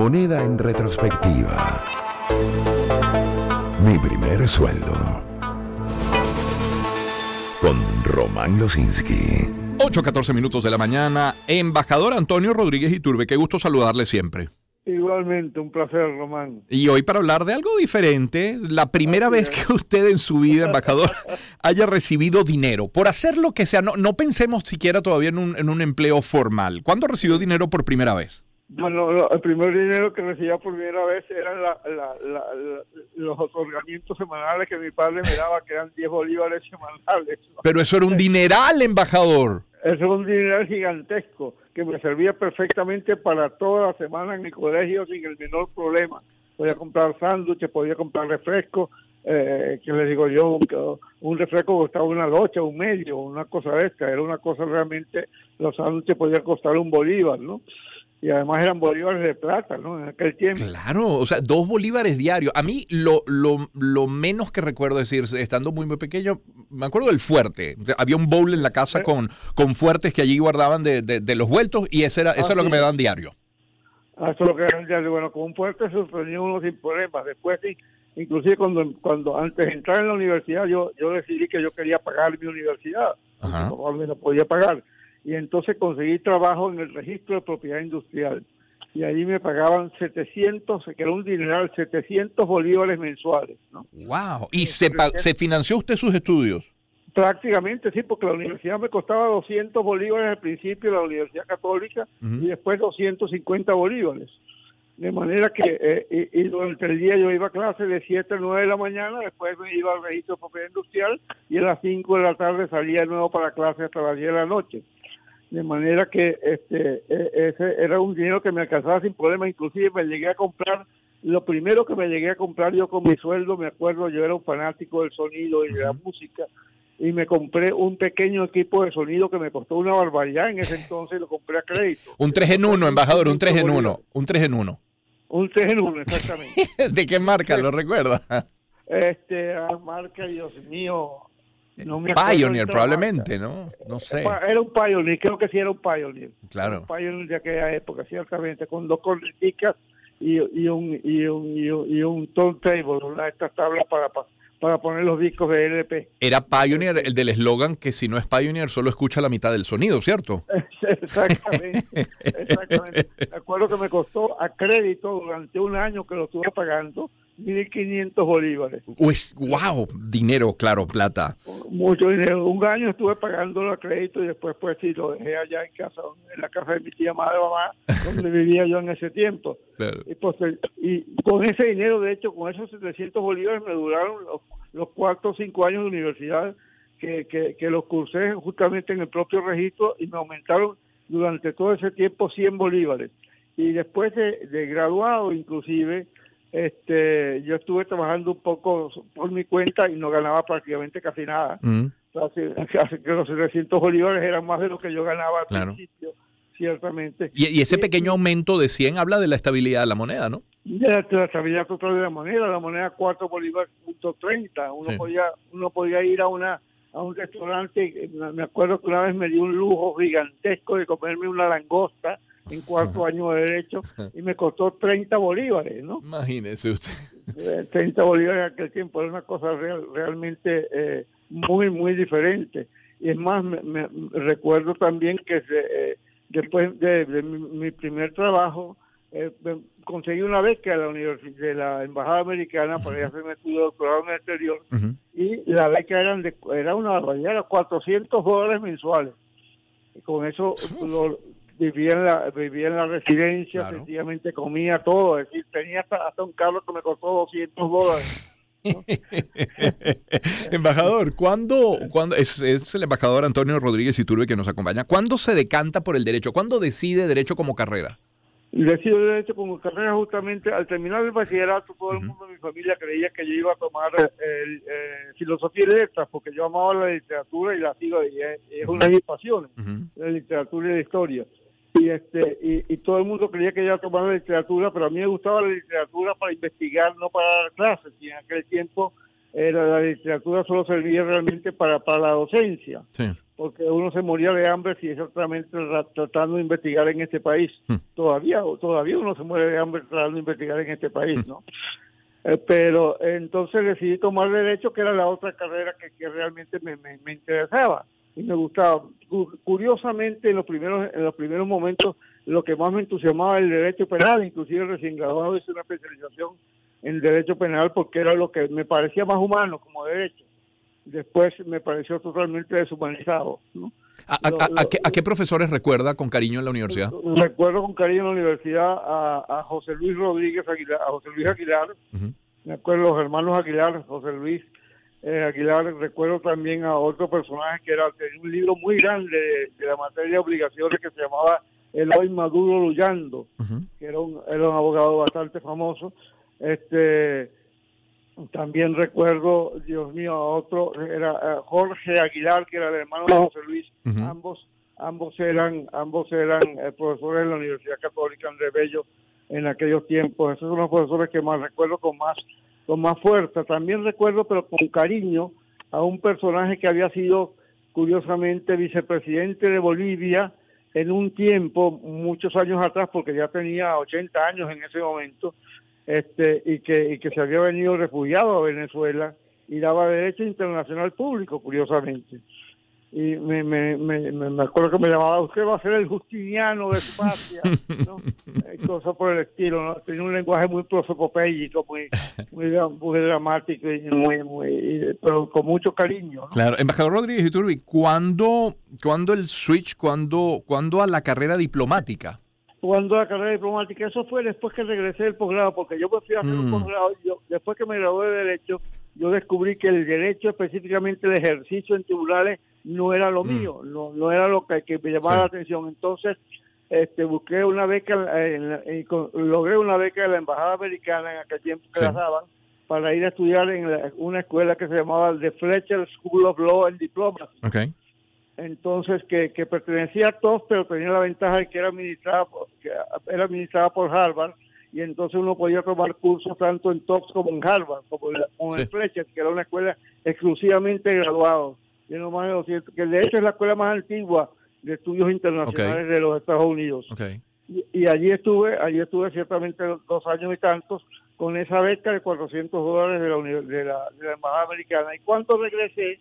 Moneda en retrospectiva. Mi primer sueldo. Con Román Losinski. 8, minutos de la mañana. Embajador Antonio Rodríguez Iturbe, qué gusto saludarle siempre. Igualmente, un placer, Román. Y hoy para hablar de algo diferente, la primera vez que usted en su vida, embajador, haya recibido dinero, por hacer lo que sea, no, no pensemos siquiera todavía en un, en un empleo formal. ¿Cuándo recibió dinero por primera vez? Bueno, el primer dinero que recibía por primera vez eran los otorgamientos semanales que mi padre me daba, que eran 10 bolívares semanales. Pero eso era un dineral, embajador. Eso era un dineral gigantesco que me servía perfectamente para toda la semana en mi colegio sin el menor problema. Podía comprar sándwiches, podía comprar refrescos, eh, que les digo yo, un, refresco costaba una locha, un medio, una cosa de esta, era una cosa realmente, los sándwiches podían costar un bolívar, ¿no? Y además eran bolívares de plata, ¿no? En aquel tiempo. Claro, o sea, dos bolívares diarios. A mí lo, lo, lo menos que recuerdo decir, estando muy, muy pequeño, me acuerdo del fuerte. Había un bowl en la casa con, con fuertes que allí guardaban de, de, los vueltos y ese era, eso es lo que me daban diario. Ah, eso es lo que daban diario. Bueno, con un fuerte sostenía uno sin problemas. Después, inclusive cuando, cuando antes de entrar en la universidad, yo, yo decidí que yo quería pagar mi universidad. Ajá. No, no podía pagar y entonces conseguí trabajo en el registro de propiedad industrial y ahí me pagaban 700, que era un dineral, 700 bolívares mensuales. ¿no? ¡Wow! ¿Y se, se financió usted sus estudios? Prácticamente sí, porque la universidad me costaba 200 bolívares al principio, la Universidad Católica, y después 250 bolívares. De manera que eh, y, durante el día yo iba a clase de 7 a 9 de la mañana, después me iba al registro de propiedad industrial y a las 5 de la tarde salía de nuevo para clase hasta las 10 de la noche de manera que este e, ese era un dinero que me alcanzaba sin problema, inclusive me llegué a comprar, lo primero que me llegué a comprar yo con mi sueldo, me acuerdo, yo era un fanático del sonido y de la música, y me compré un pequeño equipo de sonido que me costó una barbaridad en ese entonces, lo compré a crédito. Un 3 en 1, embajador, un 3 en 1, un 3 en 1. Un 3 en 1, exactamente. ¿De qué marca, lo recuerda? Este, marca, Dios mío, Pioneer, probablemente, ¿no? No sé. Era un Pioneer, creo que sí era un Pioneer. Claro. Un Pioneer de aquella época, ciertamente, con dos corneticas y, y, un, y, un, y, un, y un turntable, una de estas tablas para, para poner los discos de LP. Era Pioneer el del eslogan que si no es Pioneer solo escucha la mitad del sonido, ¿cierto? exactamente, exactamente. Me acuerdo que me costó a crédito durante un año que lo estuve pagando 1.500 bolívares. Pues, wow, dinero, claro, plata. Mucho dinero. Un año estuve pagándolo a crédito y después pues sí, lo dejé allá en casa, en la casa de mi tía madre mamá, donde vivía yo en ese tiempo. Y, pues, y con ese dinero, de hecho, con esos 700 bolívares me duraron los, los cuatro o cinco años de universidad que, que, que los cursé justamente en el propio registro y me aumentaron durante todo ese tiempo 100 bolívares. Y después de, de graduado, inclusive, este, yo estuve trabajando un poco por mi cuenta y no ganaba prácticamente casi nada. Mm. Así, que los 700 bolívares eran más de lo que yo ganaba al principio, ciertamente. Y, ese pequeño aumento de 100 habla de la estabilidad de la moneda, ¿no? De la, estabilidad total de la moneda, la moneda 4 bolívares punto 30. Uno, podía, uno podía ir a una a un restaurante, me acuerdo que una vez me dio un lujo gigantesco de comerme una langosta en cuarto año de derecho y me costó 30 bolívares, ¿no? Imagínese usted. 30 eh, bolívares en aquel tiempo era una cosa realmente eh, muy, muy diferente. Y es más, me, recuerdo también que eh, después de, mi, primer trabajo, conseguí una beca de la, universidad, de la Embajada Americana para ir a hacer de doctorado en el exterior y la beca eran de, era una barbaridad, era 400 dólares mensuales. Y con eso lo, vivía en la, vivía en la residencia, sencillamente comía todo, es decir, tenía hasta, un carro que me costó 200 dólares. embajador, ¿cuándo, cuándo es, es, el embajador Antonio Rodríguez Iturbe que nos acompaña? ¿Cuándo se decanta por el derecho? ¿Cuándo decide derecho como carrera? Decido derecho como carrera justamente al terminar el bachillerato, todo el mundo de mi familia creía que yo iba a tomar el, eh, filosofía y letras porque yo amaba la literatura y la sigo y es, una de mis pasiones, la literatura y la historia y este y, todo el mundo creía que iba a tomar la literatura, pero a mí me gustaba la literatura para investigar, no para dar clases, y en aquel tiempo era la literatura solo servía realmente para, para la docencia, porque uno se moría de hambre si exactamente tratando de investigar en este país. Hmm. Todavía todavía uno se muere de hambre tratando de investigar en este país, ¿no? Eh, pero entonces decidí tomar derecho, que era la otra carrera que, realmente me, me, interesaba y me gustaba. Curiosamente, en los primeros en los primeros momentos, lo que más me entusiasmaba era el derecho penal, inclusive recién graduado hice una especialización en derecho penal porque era lo que me parecía más humano como derecho después me pareció totalmente deshumanizado. ¿no? ¿A, qué, profesores recuerda con cariño en la universidad? Recuerdo con cariño en la universidad a, José Luis Rodríguez Aguilar, a José Luis Aguilar, me acuerdo los hermanos Aguilar, José Luis eh, Aguilar, recuerdo también a otro personaje que era un libro muy grande de, la materia de obligaciones que se llamaba Eloy Maduro Lullando, que era un, era un abogado bastante famoso. Este también recuerdo, Dios mío, a otro, era eh, Jorge Aguilar, que era el hermano de José Luis. Ambos ambos eran ambos eran eh, profesores de la Universidad Católica André Bello en aquellos tiempos. Esos son los profesores que más recuerdo con más con más fuerza. También recuerdo, pero con cariño, a un personaje que había sido curiosamente vicepresidente de Bolivia en un tiempo, muchos años atrás, porque ya tenía 80 años en ese momento, este, y, que, y que se había venido refugiado a Venezuela y daba derecho internacional público, curiosamente. Y me, me, me, me acuerdo que me llamaba, usted va a ser el Justiniano de Espacia, ¿no? Eh, cosas por el estilo, ¿no? Tenía un lenguaje muy prosopopéyico, muy, muy, dramático, y muy, muy, pero con mucho cariño. Claro, embajador Rodríguez Iturbi, ¿cuándo, ¿cuándo el switch, cuándo, cuándo a la carrera diplomática? cuando la carrera diplomática. Eso fue después que regresé del posgrado, porque yo me fui a hacer un mm. posgrado. Yo, después que me gradué de Derecho, yo descubrí que el derecho, específicamente el ejercicio en tribunales, no era lo mm. mío, no, no era lo que, me llamaba la atención. Entonces, este, busqué una beca, en logré una beca de la Embajada Americana en aquel tiempo que la daban, para ir a estudiar en una escuela que se llamaba The Fletcher School of Law and Diplomacy. Okay entonces que, que pertenecía a TOS, pero tenía la ventaja de que era administrada, que era administrada por Harvard, y entonces uno podía tomar cursos tanto en TOPS como en Harvard, como en, Fletcher, que era una escuela exclusivamente de graduados, que de hecho es la escuela más antigua de estudios internacionales de los Estados Unidos. Y, allí estuve, allí estuve ciertamente dos años y tantos con esa beca de 400 dólares de la, de la, de la Embajada Americana. Y cuando regresé,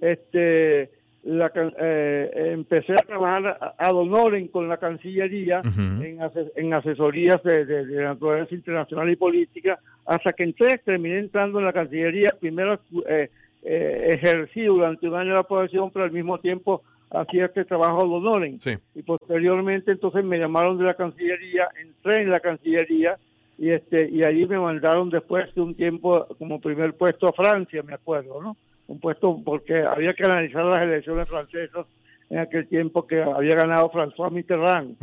este la, eh, empecé a trabajar a honoren con la Cancillería en, asesorías de, de, naturaleza internacional y política, hasta que entré, terminé entrando en la Cancillería, primero eh, eh, ejercí durante un año la profesión, pero al mismo tiempo hacía este trabajo ad honorem. Y posteriormente entonces me llamaron de la Cancillería, entré en la Cancillería y este y allí me mandaron después de un tiempo como primer puesto a Francia, me acuerdo, ¿no? Un puesto porque había que analizar las elecciones francesas en aquel tiempo que había ganado François Mitterrand.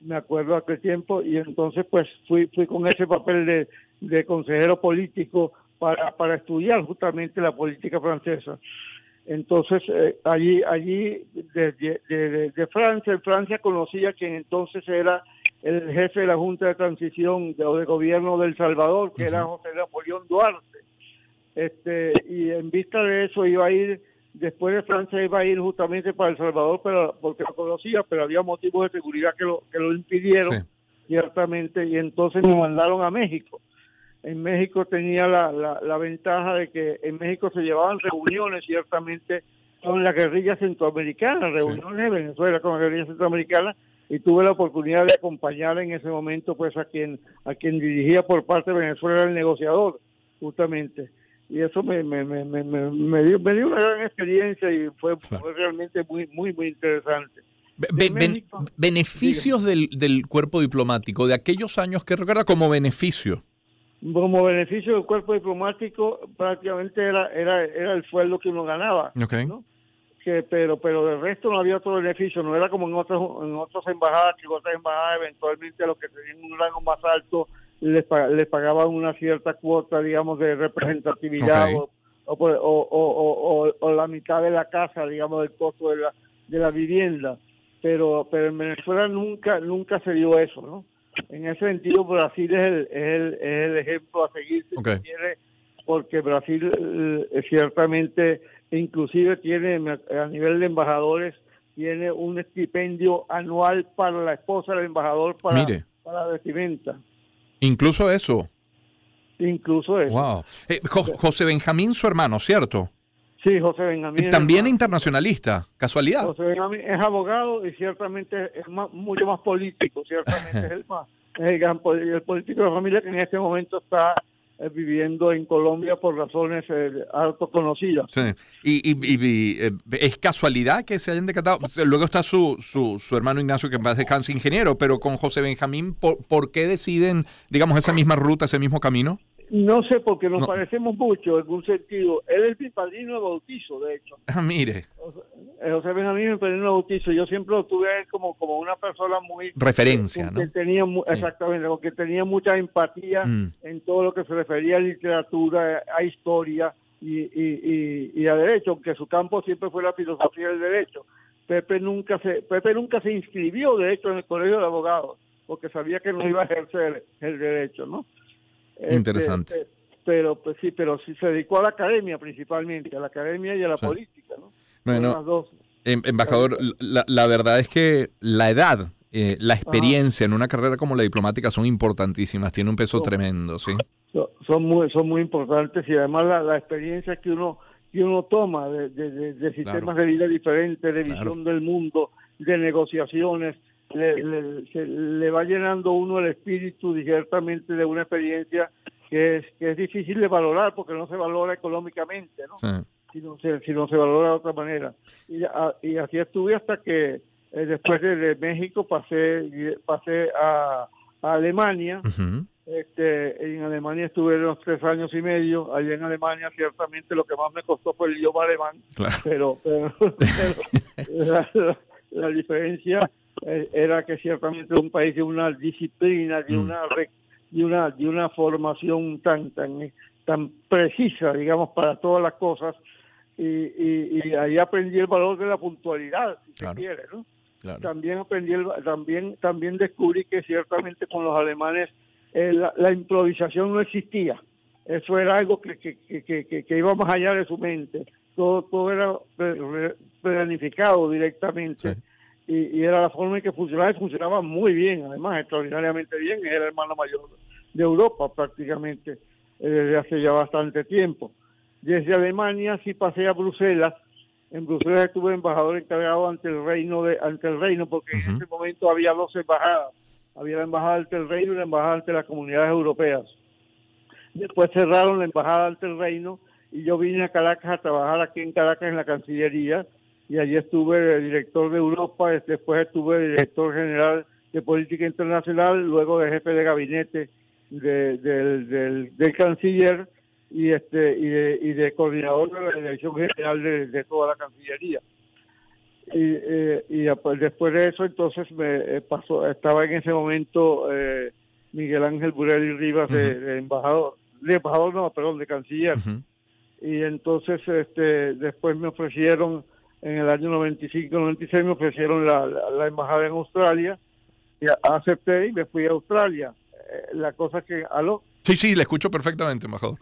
Me acuerdo de aquel tiempo y entonces pues fui fui con ese papel de, consejero político para, para estudiar justamente la política francesa. Entonces, eh, allí, allí de, Francia, en Francia conocía quien entonces era el jefe de la Junta de Transición de, de Gobierno del Salvador, que era José Napoleón Duarte este y en vista de eso iba a ir después de Francia iba a ir justamente para El Salvador pero porque lo conocía pero había motivos de seguridad que lo que lo impidieron ciertamente y entonces me mandaron a México. En México tenía la, la, ventaja de que en México se llevaban reuniones ciertamente con la guerrilla centroamericana reuniones de Venezuela con la guerrilla centroamericana y tuve la oportunidad de acompañar en ese momento pues a quien a quien dirigía por parte de Venezuela el negociador justamente y eso me, me, me, me, dio, me dio una gran experiencia y fue, realmente muy, muy, muy interesante. beneficios del, del cuerpo diplomático, de aquellos años que recuerda como beneficio. Como beneficio del cuerpo diplomático prácticamente era era era el sueldo que uno ganaba. Que, pero pero del resto no había otro beneficio, no era como en otras en otras embajadas, que otras embajadas eventualmente los que tenían un rango más alto les, les pagaban una cierta cuota, digamos, de representatividad o, o, o, la mitad de la casa, digamos, del costo de la, de la vivienda. Pero, pero en Venezuela nunca, nunca se dio eso, ¿no? En ese sentido, Brasil es el, es el, es el ejemplo a seguir, si quiere, porque Brasil eh, ciertamente inclusive tiene a nivel de embajadores tiene un estipendio anual para la esposa del embajador para, para vestimenta. Incluso eso. Incluso eso. Wow. Eh, José Benjamín, su hermano, ¿cierto? Sí, José Benjamín. También internacionalista, casualidad. José Benjamín es abogado y ciertamente es mucho más político, ciertamente es el más es el, gran, el político de la familia que en este momento está viviendo en Colombia por razones eh, conocidas. Sí. Y, eh, es casualidad que se hayan decatado. Luego está su, su, hermano Ignacio, que más descansa ingeniero, pero con José Benjamín, ¿por, ¿por qué deciden, digamos, esa misma ruta, ese mismo camino? No sé, porque nos parecemos mucho en un sentido. Él es mi padrino de bautizo, de hecho. Ah, mire. José Benjamín mi padrino de bautizo. Yo siempre lo tuve como, como una persona muy... Referencia, ¿no? tenía, Exactamente, porque tenía mucha empatía mm. en todo lo que se refería a literatura, a historia y, y, y, a derecho, aunque su campo siempre fue la filosofía del derecho. Pepe nunca se Pepe nunca se inscribió, de hecho, en el colegio de abogados, porque sabía que no iba a ejercer el derecho, ¿no? Este, Interesante. Este, pero pues sí, pero sí se dedicó a la academia principalmente, a la academia y a la política, ¿no? Bueno, em, embajador, la, verdad es que la edad, eh, la experiencia en una carrera como la diplomática son importantísimas, tiene un peso tremendo, ¿sí? Son, muy, son muy importantes y además la, experiencia que uno que uno toma de, de, sistemas de vida diferentes, de visión del mundo, de negociaciones, le, le, va llenando uno el espíritu ciertamente de una experiencia que es, que es difícil de valorar porque no se valora económicamente, ¿no? Si, no se, si no se valora de otra manera. Y, y así estuve hasta que eh, después de, México pasé, pasé a, Alemania. Este, en Alemania estuve unos tres años y medio. Allí en Alemania, ciertamente, lo que más me costó fue el idioma alemán. Pero, pero, la, diferencia era que ciertamente un país de una disciplina, de mm. una de una de una formación tan tan tan precisa, digamos, para todas las cosas y, y, ahí aprendí el valor de la puntualidad, si se quiere, ¿no? También aprendí también también descubrí que ciertamente con los alemanes eh, la, improvisación no existía. Eso era algo que, que, que, que, iba más allá de su mente. Todo, todo era planificado directamente y, era la forma en que funcionaba y funcionaba muy bien, además, extraordinariamente bien. Era el hermano mayor de Europa prácticamente eh, desde hace ya bastante tiempo. Desde Alemania sí pasé a Bruselas. En Bruselas estuve embajador encargado ante el reino de ante el reino porque en ese momento había dos embajadas. Había la embajada ante el reino y la embajada ante las comunidades europeas. Después cerraron la embajada ante el reino y yo vine a Caracas a trabajar aquí en Caracas en la Cancillería y allí estuve director de Europa, después estuve director general de política internacional, luego de jefe de gabinete del, canciller y este y de, coordinador de la dirección general de, toda la cancillería. Y, eh, y después de eso entonces me eh, pasó estaba en ese momento eh, Miguel Ángel Burelli Rivas de, embajador de embajador no perdón de canciller. Y entonces este después me ofrecieron en el año 95-96 me ofrecieron la, la, embajada en Australia, y acepté y me fui a Australia. Eh, la cosa que, ¿aló? Sí, sí, le escucho perfectamente, embajador.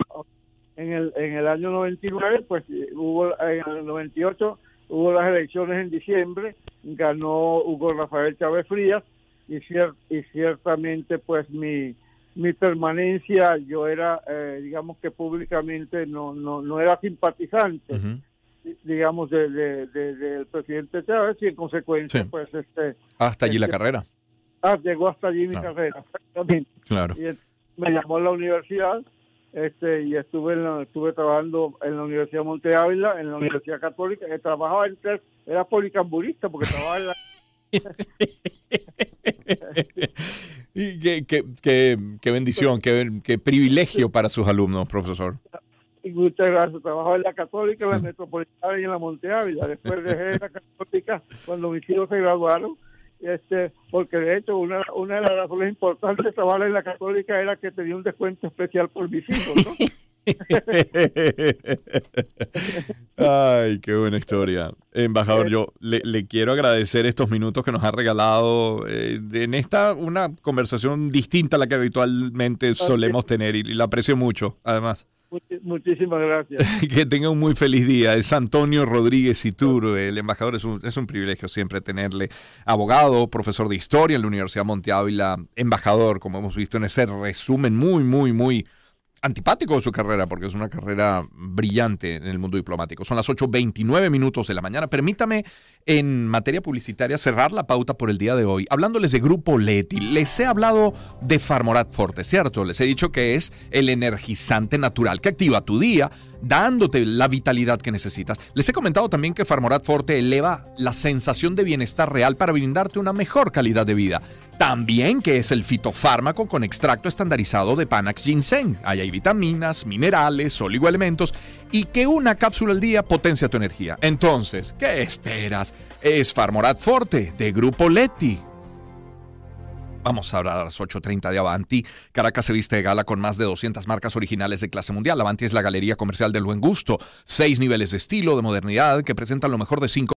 En el, en el año 99, pues hubo, en el 98 hubo las elecciones en diciembre, ganó Hugo Rafael Chávez Frías y, y ciertamente pues mi, mi permanencia, yo era, eh, digamos que públicamente no, no, no era simpatizante digamos, del de, presidente Chávez y en consecuencia, pues, este... Hasta allí la este, carrera. Ah, llegó hasta allí mi carrera, Claro. Y me llamó a la universidad este y estuve en estuve trabajando en la Universidad Monte Ávila, en la Universidad Católica, que trabajaba en era policamburista porque trabajaba en la... y qué, qué, qué, qué bendición, qué, qué privilegio para sus alumnos, profesor y muchas gracias. Trabajaba en la Católica, en la Metropolitana y en la Monte Ávila. Después dejé la Católica cuando mis hijos se graduaron. Este, porque de hecho una, una de las razones importantes de trabajar en la Católica era que tenía un descuento especial por mis hijos, ¿no? Ay, qué buena historia. Embajador, yo le, le, quiero agradecer estos minutos que nos ha regalado eh, en esta, una conversación distinta a la que habitualmente solemos tener y la aprecio mucho, además. Muchísimas gracias. que tenga un muy feliz día. Es Antonio Rodríguez Iturbe, el embajador. Es un, es un privilegio siempre tenerle abogado, profesor de historia en la Universidad Monte Ávila, embajador, como hemos visto en ese resumen muy, muy, muy antipático de su carrera, porque es una carrera brillante en el mundo diplomático. Son las 8.29 minutos de la mañana. Permítame, en materia publicitaria, cerrar la pauta por el día de hoy, hablándoles de Grupo Leti. Les he hablado de Farmorat Forte, ¿cierto? Les he dicho que es el energizante natural que activa tu día, dándote la vitalidad que necesitas. Les he comentado también que Farmorat Forte eleva la sensación de bienestar real para brindarte una mejor calidad de vida. También que es el fitofármaco con extracto estandarizado de Panax Ginseng. Ahí hay vitaminas, minerales, oligoelementos y que una cápsula al día potencia tu energía. Entonces, ¿qué esperas? Es Farmorat Forte de Grupo Leti. Vamos a hablar a las 8.30 de Avanti. Caracas se viste de gala con más de 200 marcas originales de clase mundial. Avanti es la galería comercial del buen gusto. Seis niveles de estilo, de modernidad, que presentan lo mejor de cinco